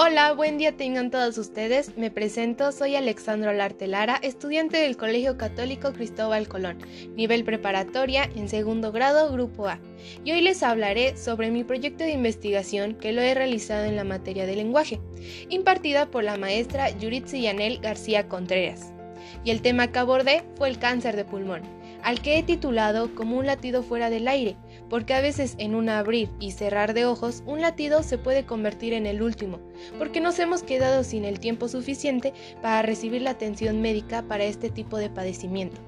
Hola, buen día tengan todos ustedes. Me presento, soy Alexandro Lartelara, estudiante del Colegio Católico Cristóbal Colón, nivel preparatoria en segundo grado, grupo A. Y hoy les hablaré sobre mi proyecto de investigación que lo he realizado en la materia de lenguaje, impartida por la maestra Yuritsi Yanel García Contreras. Y el tema que abordé fue el cáncer de pulmón, al que he titulado como un latido fuera del aire, porque a veces en un abrir y cerrar de ojos un latido se puede convertir en el último, porque nos hemos quedado sin el tiempo suficiente para recibir la atención médica para este tipo de padecimiento.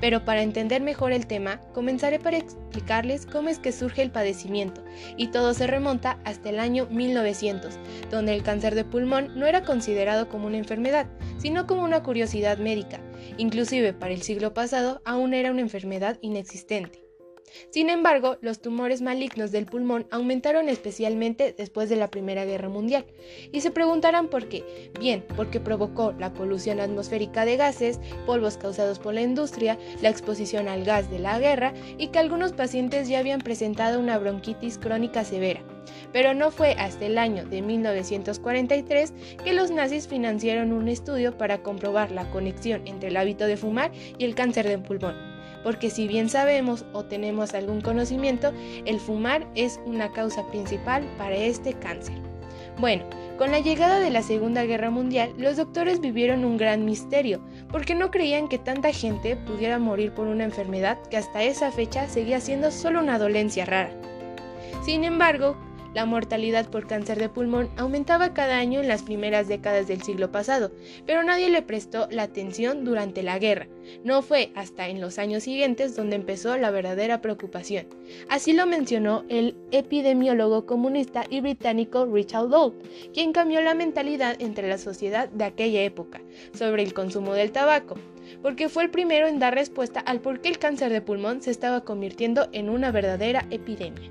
Pero para entender mejor el tema, comenzaré por explicarles cómo es que surge el padecimiento, y todo se remonta hasta el año 1900, donde el cáncer de pulmón no era considerado como una enfermedad, sino como una curiosidad médica. Inclusive para el siglo pasado aún era una enfermedad inexistente. Sin embargo, los tumores malignos del pulmón aumentaron especialmente después de la Primera Guerra Mundial. Y se preguntarán por qué. Bien, porque provocó la polución atmosférica de gases, polvos causados por la industria, la exposición al gas de la guerra y que algunos pacientes ya habían presentado una bronquitis crónica severa. Pero no fue hasta el año de 1943 que los nazis financiaron un estudio para comprobar la conexión entre el hábito de fumar y el cáncer de pulmón porque si bien sabemos o tenemos algún conocimiento, el fumar es una causa principal para este cáncer. Bueno, con la llegada de la Segunda Guerra Mundial, los doctores vivieron un gran misterio, porque no creían que tanta gente pudiera morir por una enfermedad que hasta esa fecha seguía siendo solo una dolencia rara. Sin embargo, la mortalidad por cáncer de pulmón aumentaba cada año en las primeras décadas del siglo pasado, pero nadie le prestó la atención durante la guerra. No fue hasta en los años siguientes donde empezó la verdadera preocupación. Así lo mencionó el epidemiólogo comunista y británico Richard Dole, quien cambió la mentalidad entre la sociedad de aquella época sobre el consumo del tabaco porque fue el primero en dar respuesta al por qué el cáncer de pulmón se estaba convirtiendo en una verdadera epidemia.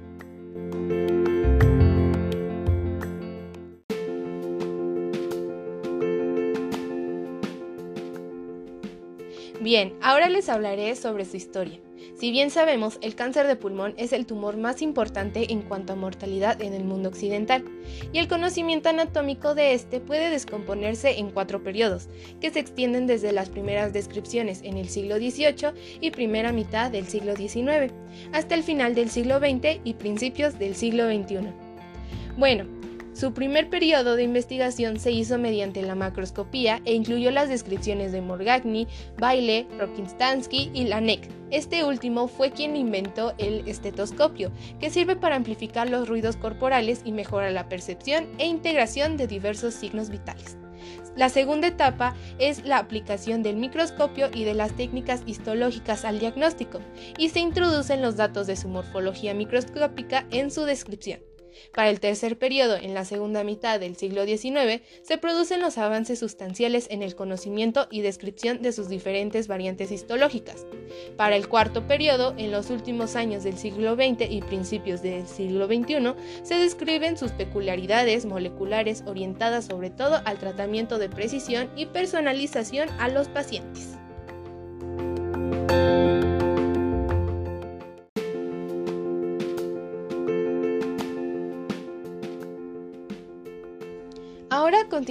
Bien, ahora les hablaré sobre su historia. Si bien sabemos, el cáncer de pulmón es el tumor más importante en cuanto a mortalidad en el mundo occidental, y el conocimiento anatómico de este puede descomponerse en cuatro periodos, que se extienden desde las primeras descripciones en el siglo XVIII y primera mitad del siglo XIX, hasta el final del siglo XX y principios del siglo XXI. Bueno, su primer periodo de investigación se hizo mediante la macroscopía e incluyó las descripciones de Morgagni, Baile, Rokitansky y Laennec. Este último fue quien inventó el estetoscopio, que sirve para amplificar los ruidos corporales y mejora la percepción e integración de diversos signos vitales. La segunda etapa es la aplicación del microscopio y de las técnicas histológicas al diagnóstico, y se introducen los datos de su morfología microscópica en su descripción. Para el tercer periodo, en la segunda mitad del siglo XIX, se producen los avances sustanciales en el conocimiento y descripción de sus diferentes variantes histológicas. Para el cuarto periodo, en los últimos años del siglo XX y principios del siglo XXI, se describen sus peculiaridades moleculares orientadas sobre todo al tratamiento de precisión y personalización a los pacientes.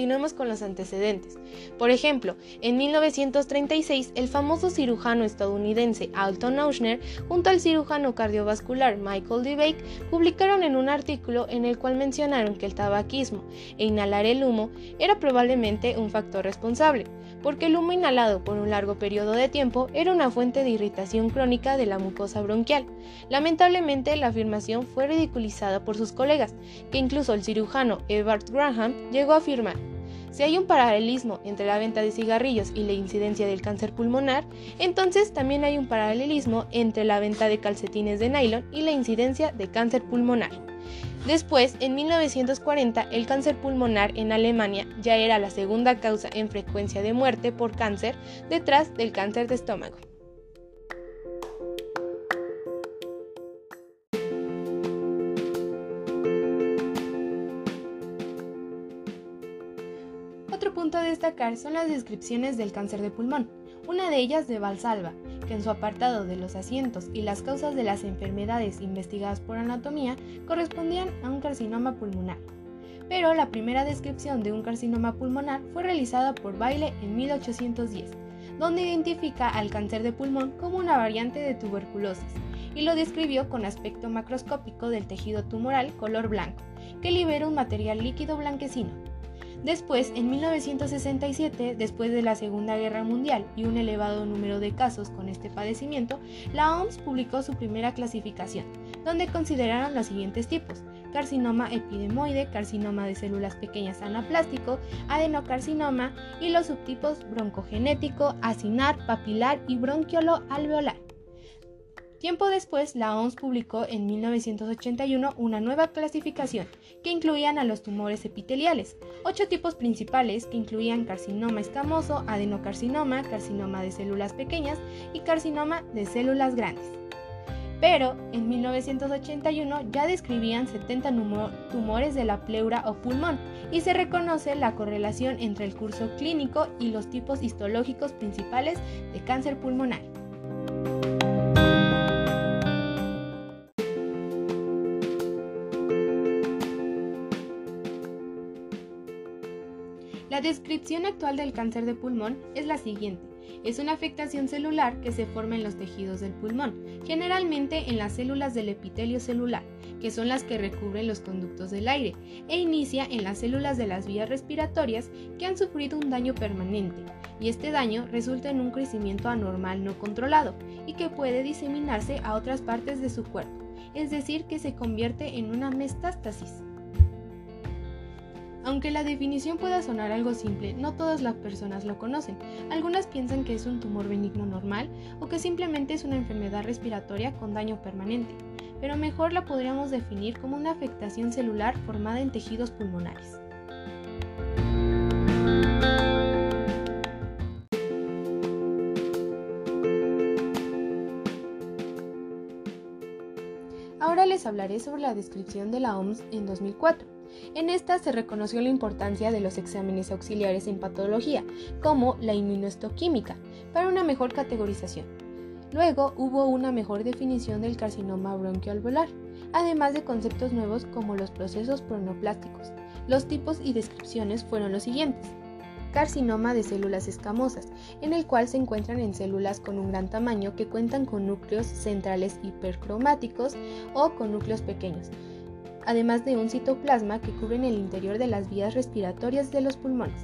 Continuemos con los antecedentes. Por ejemplo, en 1936 el famoso cirujano estadounidense Alton Auschner junto al cirujano cardiovascular Michael DeBake publicaron en un artículo en el cual mencionaron que el tabaquismo e inhalar el humo era probablemente un factor responsable, porque el humo inhalado por un largo periodo de tiempo era una fuente de irritación crónica de la mucosa bronquial. Lamentablemente la afirmación fue ridiculizada por sus colegas, que incluso el cirujano Edward Graham llegó a afirmar. Si hay un paralelismo entre la venta de cigarrillos y la incidencia del cáncer pulmonar, entonces también hay un paralelismo entre la venta de calcetines de nylon y la incidencia de cáncer pulmonar. Después, en 1940, el cáncer pulmonar en Alemania ya era la segunda causa en frecuencia de muerte por cáncer detrás del cáncer de estómago. Son las descripciones del cáncer de pulmón, una de ellas de Valsalva, que en su apartado de los asientos y las causas de las enfermedades investigadas por anatomía correspondían a un carcinoma pulmonar. pero la primera descripción de un carcinoma pulmonar fue realizada por Bailey en 1810, donde identifica al cáncer de pulmón como una variante de tuberculosis y lo describió con aspecto macroscópico del tejido tumoral color blanco, que libera un material líquido blanquecino. Después, en 1967, después de la Segunda Guerra Mundial y un elevado número de casos con este padecimiento, la OMS publicó su primera clasificación, donde consideraron los siguientes tipos: carcinoma epidemoide, carcinoma de células pequeñas anaplástico, adenocarcinoma y los subtipos broncogenético, acinar, papilar y bronquiolo alveolar. Tiempo después, la OMS publicó en 1981 una nueva clasificación que incluían a los tumores epiteliales, ocho tipos principales que incluían carcinoma escamoso, adenocarcinoma, carcinoma de células pequeñas y carcinoma de células grandes. Pero en 1981 ya describían 70 tumores de la pleura o pulmón y se reconoce la correlación entre el curso clínico y los tipos histológicos principales de cáncer pulmonar. Descripción actual del cáncer de pulmón es la siguiente. Es una afectación celular que se forma en los tejidos del pulmón, generalmente en las células del epitelio celular, que son las que recubren los conductos del aire, e inicia en las células de las vías respiratorias que han sufrido un daño permanente, y este daño resulta en un crecimiento anormal no controlado y que puede diseminarse a otras partes de su cuerpo, es decir, que se convierte en una metástasis. Aunque la definición pueda sonar algo simple, no todas las personas lo conocen. Algunas piensan que es un tumor benigno normal o que simplemente es una enfermedad respiratoria con daño permanente, pero mejor la podríamos definir como una afectación celular formada en tejidos pulmonares. Ahora les hablaré sobre la descripción de la OMS en 2004. En esta se reconoció la importancia de los exámenes auxiliares en patología, como la inmunohistoquímica, para una mejor categorización. Luego hubo una mejor definición del carcinoma bronquialveolar, además de conceptos nuevos como los procesos pronoplásticos. Los tipos y descripciones fueron los siguientes carcinoma de células escamosas, en el cual se encuentran en células con un gran tamaño que cuentan con núcleos centrales hipercromáticos o con núcleos pequeños, además de un citoplasma que cubren el interior de las vías respiratorias de los pulmones,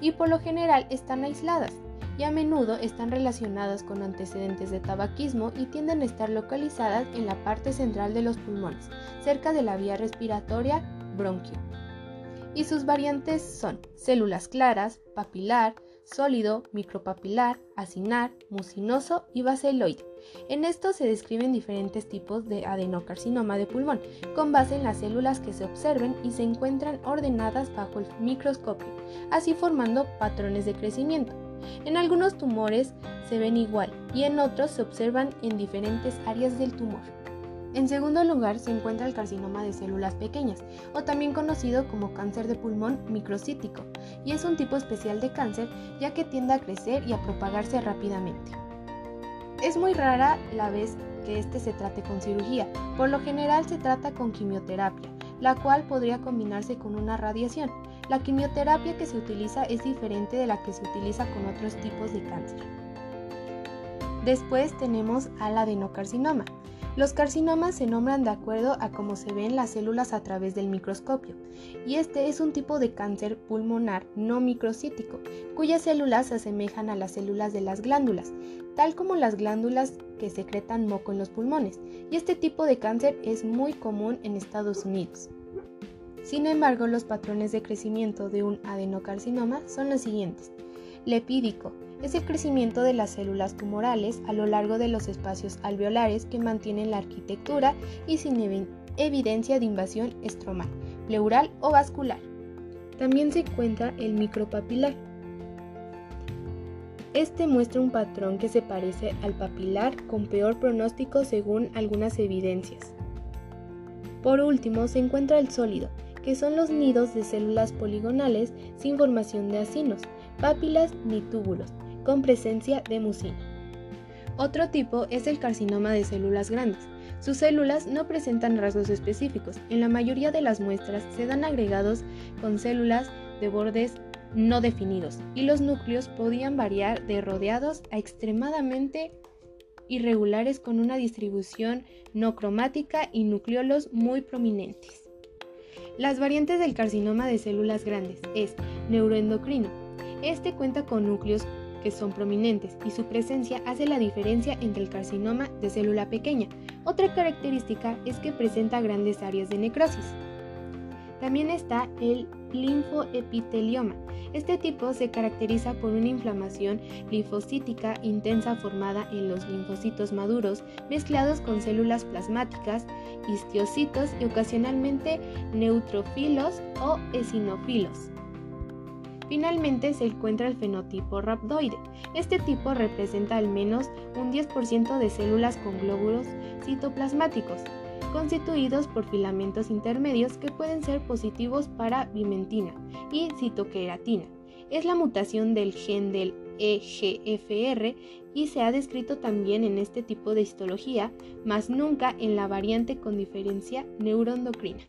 y por lo general están aisladas y a menudo están relacionadas con antecedentes de tabaquismo y tienden a estar localizadas en la parte central de los pulmones, cerca de la vía respiratoria bronquio. Y sus variantes son células claras, papilar, sólido, micropapilar, acinar, mucinoso y baseloide. En esto se describen diferentes tipos de adenocarcinoma de pulmón, con base en las células que se observen y se encuentran ordenadas bajo el microscopio, así formando patrones de crecimiento. En algunos tumores se ven igual y en otros se observan en diferentes áreas del tumor. En segundo lugar se encuentra el carcinoma de células pequeñas, o también conocido como cáncer de pulmón microcítico, y es un tipo especial de cáncer ya que tiende a crecer y a propagarse rápidamente. Es muy rara la vez que este se trate con cirugía, por lo general se trata con quimioterapia, la cual podría combinarse con una radiación. La quimioterapia que se utiliza es diferente de la que se utiliza con otros tipos de cáncer. Después tenemos al adenocarcinoma, los carcinomas se nombran de acuerdo a cómo se ven las células a través del microscopio, y este es un tipo de cáncer pulmonar no microcítico, cuyas células se asemejan a las células de las glándulas, tal como las glándulas que secretan moco en los pulmones, y este tipo de cáncer es muy común en Estados Unidos. Sin embargo, los patrones de crecimiento de un adenocarcinoma son los siguientes. Lepídico, es el crecimiento de las células tumorales a lo largo de los espacios alveolares que mantienen la arquitectura y sin evidencia de invasión estromal, pleural o vascular. También se encuentra el micropapilar. Este muestra un patrón que se parece al papilar con peor pronóstico según algunas evidencias. Por último se encuentra el sólido, que son los nidos de células poligonales sin formación de acinos, pápilas ni túbulos, con presencia de mucina. Otro tipo es el carcinoma de células grandes. Sus células no presentan rasgos específicos. En la mayoría de las muestras se dan agregados con células de bordes no definidos y los núcleos podían variar de rodeados a extremadamente irregulares con una distribución no cromática y nucleolos muy prominentes. Las variantes del carcinoma de células grandes es neuroendocrino. Este cuenta con núcleos que son prominentes y su presencia hace la diferencia entre el carcinoma de célula pequeña. Otra característica es que presenta grandes áreas de necrosis. También está el linfoepitelioma. Este tipo se caracteriza por una inflamación linfocítica intensa formada en los linfocitos maduros mezclados con células plasmáticas, histiocitos y ocasionalmente neutrófilos o esinófilos. Finalmente se encuentra el fenotipo rhabdoide. Este tipo representa al menos un 10% de células con glóbulos citoplasmáticos, constituidos por filamentos intermedios que pueden ser positivos para bimentina y citoqueratina. Es la mutación del gen del EGFR y se ha descrito también en este tipo de histología, mas nunca en la variante con diferencia neuroendocrina.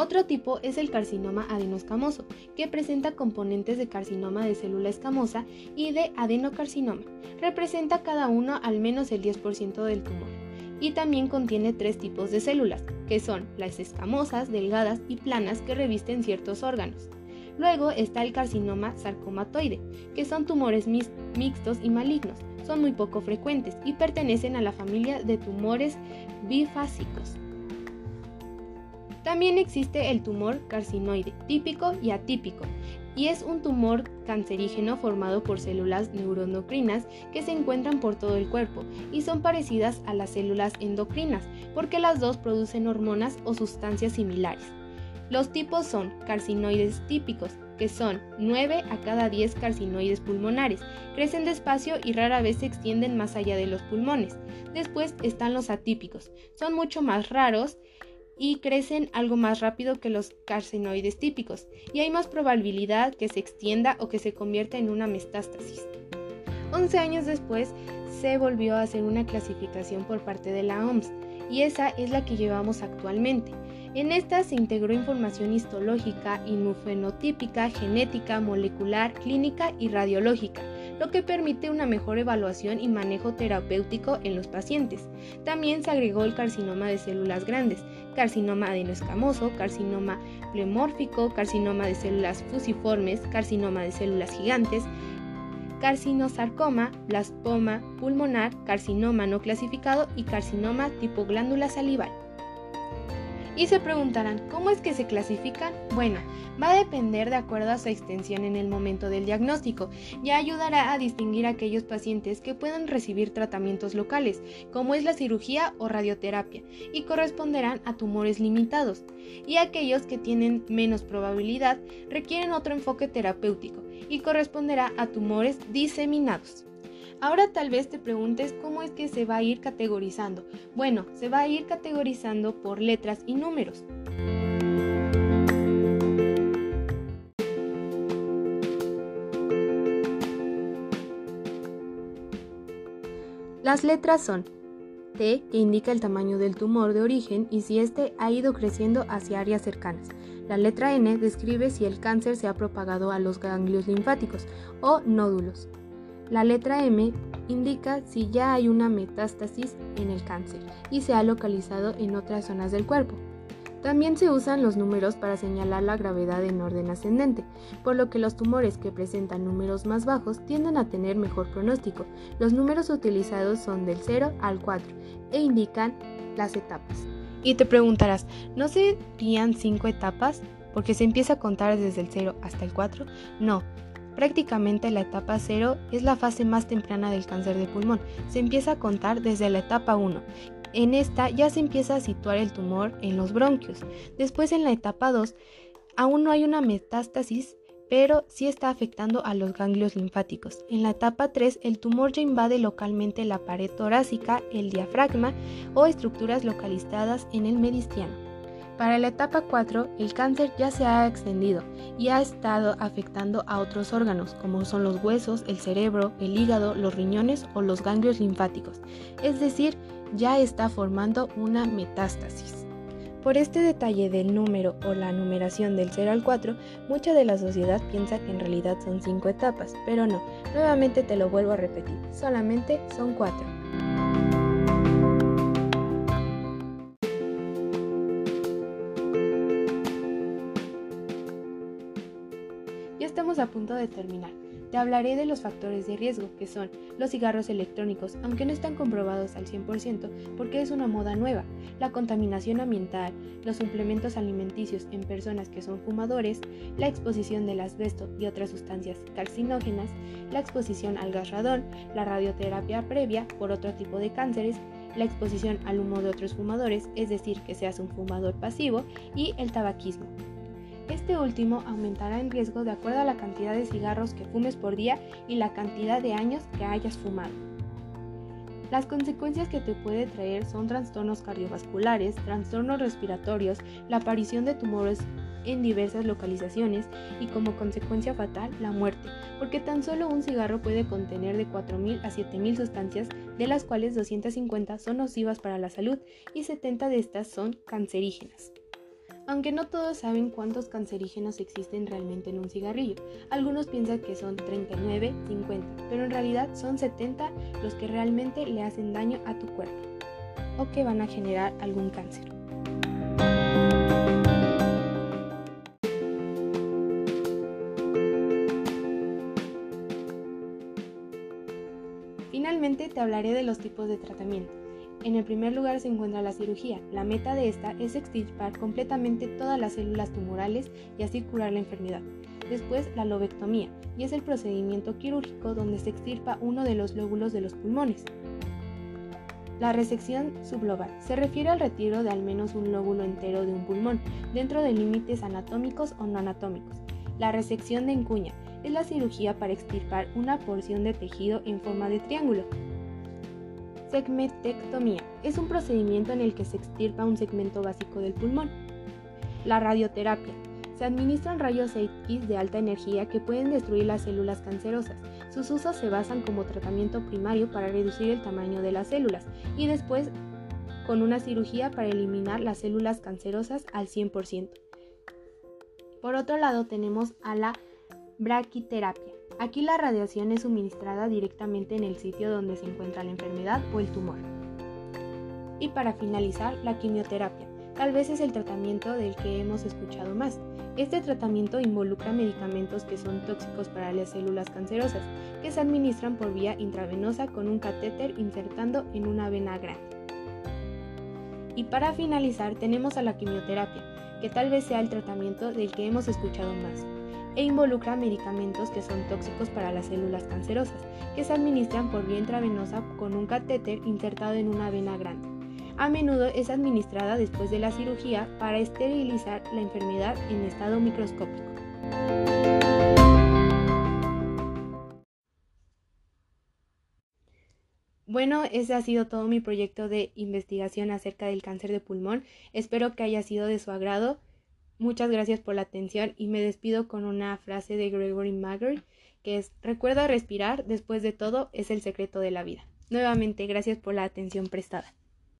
Otro tipo es el carcinoma adenoscamoso, que presenta componentes de carcinoma de célula escamosa y de adenocarcinoma. Representa cada uno al menos el 10% del tumor. Y también contiene tres tipos de células, que son las escamosas, delgadas y planas que revisten ciertos órganos. Luego está el carcinoma sarcomatoide, que son tumores mixtos y malignos. Son muy poco frecuentes y pertenecen a la familia de tumores bifásicos. También existe el tumor carcinoide, típico y atípico, y es un tumor cancerígeno formado por células neuroendocrinas que se encuentran por todo el cuerpo y son parecidas a las células endocrinas porque las dos producen hormonas o sustancias similares. Los tipos son carcinoides típicos, que son 9 a cada 10 carcinoides pulmonares, crecen despacio y rara vez se extienden más allá de los pulmones. Después están los atípicos, son mucho más raros y crecen algo más rápido que los carcinoides típicos, y hay más probabilidad que se extienda o que se convierta en una metástasis. 11 años después se volvió a hacer una clasificación por parte de la OMS, y esa es la que llevamos actualmente. En esta se integró información histológica, inmunofenotípica, genética, molecular, clínica y radiológica lo que permite una mejor evaluación y manejo terapéutico en los pacientes. También se agregó el carcinoma de células grandes, carcinoma adenoescamoso, carcinoma plemórfico, carcinoma de células fusiformes, carcinoma de células gigantes, carcinosarcoma, blastoma pulmonar, carcinoma no clasificado y carcinoma tipo glándula salival. Y se preguntarán, ¿cómo es que se clasifican? Bueno, va a depender de acuerdo a su extensión en el momento del diagnóstico y ayudará a distinguir a aquellos pacientes que puedan recibir tratamientos locales, como es la cirugía o radioterapia, y corresponderán a tumores limitados, y aquellos que tienen menos probabilidad requieren otro enfoque terapéutico y corresponderá a tumores diseminados. Ahora tal vez te preguntes cómo es que se va a ir categorizando. Bueno, se va a ir categorizando por letras y números. Las letras son T, que indica el tamaño del tumor de origen y si éste ha ido creciendo hacia áreas cercanas. La letra N describe si el cáncer se ha propagado a los ganglios linfáticos o nódulos. La letra M indica si ya hay una metástasis en el cáncer y se ha localizado en otras zonas del cuerpo. También se usan los números para señalar la gravedad en orden ascendente, por lo que los tumores que presentan números más bajos tienden a tener mejor pronóstico. Los números utilizados son del 0 al 4 e indican las etapas. Y te preguntarás, ¿no serían 5 etapas? Porque se empieza a contar desde el 0 hasta el 4. No, Prácticamente la etapa 0 es la fase más temprana del cáncer de pulmón. Se empieza a contar desde la etapa 1. En esta ya se empieza a situar el tumor en los bronquios. Después en la etapa 2 aún no hay una metástasis, pero sí está afectando a los ganglios linfáticos. En la etapa 3 el tumor ya invade localmente la pared torácica, el diafragma o estructuras localizadas en el medistiano. Para la etapa 4, el cáncer ya se ha extendido y ha estado afectando a otros órganos, como son los huesos, el cerebro, el hígado, los riñones o los ganglios linfáticos. Es decir, ya está formando una metástasis. Por este detalle del número o la numeración del 0 al 4, mucha de la sociedad piensa que en realidad son 5 etapas, pero no, nuevamente te lo vuelvo a repetir, solamente son 4. A punto de terminar. Te hablaré de los factores de riesgo, que son los cigarros electrónicos, aunque no están comprobados al 100% porque es una moda nueva, la contaminación ambiental, los suplementos alimenticios en personas que son fumadores, la exposición del asbesto y otras sustancias carcinógenas, la exposición al gas radón, la radioterapia previa por otro tipo de cánceres, la exposición al humo de otros fumadores, es decir, que seas un fumador pasivo, y el tabaquismo. Este último aumentará en riesgo de acuerdo a la cantidad de cigarros que fumes por día y la cantidad de años que hayas fumado. Las consecuencias que te puede traer son trastornos cardiovasculares, trastornos respiratorios, la aparición de tumores en diversas localizaciones y como consecuencia fatal la muerte, porque tan solo un cigarro puede contener de 4.000 a 7.000 sustancias, de las cuales 250 son nocivas para la salud y 70 de estas son cancerígenas. Aunque no todos saben cuántos cancerígenos existen realmente en un cigarrillo, algunos piensan que son 39, 50, pero en realidad son 70 los que realmente le hacen daño a tu cuerpo o que van a generar algún cáncer. Finalmente te hablaré de los tipos de tratamiento. En el primer lugar se encuentra la cirugía. La meta de esta es extirpar completamente todas las células tumorales y así curar la enfermedad. Después la lobectomía, y es el procedimiento quirúrgico donde se extirpa uno de los lóbulos de los pulmones. La resección sublobar se refiere al retiro de al menos un lóbulo entero de un pulmón, dentro de límites anatómicos o no anatómicos. La resección de encuña es la cirugía para extirpar una porción de tejido en forma de triángulo. Segmentectomía es un procedimiento en el que se extirpa un segmento básico del pulmón. La radioterapia. Se administran rayos X de alta energía que pueden destruir las células cancerosas. Sus usos se basan como tratamiento primario para reducir el tamaño de las células y después con una cirugía para eliminar las células cancerosas al 100%. Por otro lado tenemos a la braquiterapia Aquí la radiación es suministrada directamente en el sitio donde se encuentra la enfermedad o el tumor. Y para finalizar, la quimioterapia. Tal vez es el tratamiento del que hemos escuchado más. Este tratamiento involucra medicamentos que son tóxicos para las células cancerosas, que se administran por vía intravenosa con un catéter insertando en una vena grande. Y para finalizar tenemos a la quimioterapia, que tal vez sea el tratamiento del que hemos escuchado más e involucra medicamentos que son tóxicos para las células cancerosas, que se administran por vía intravenosa con un catéter insertado en una vena grande. A menudo es administrada después de la cirugía para esterilizar la enfermedad en estado microscópico. Bueno, ese ha sido todo mi proyecto de investigación acerca del cáncer de pulmón. Espero que haya sido de su agrado. Muchas gracias por la atención y me despido con una frase de Gregory Maguire que es recuerda respirar, después de todo es el secreto de la vida. Nuevamente, gracias por la atención prestada.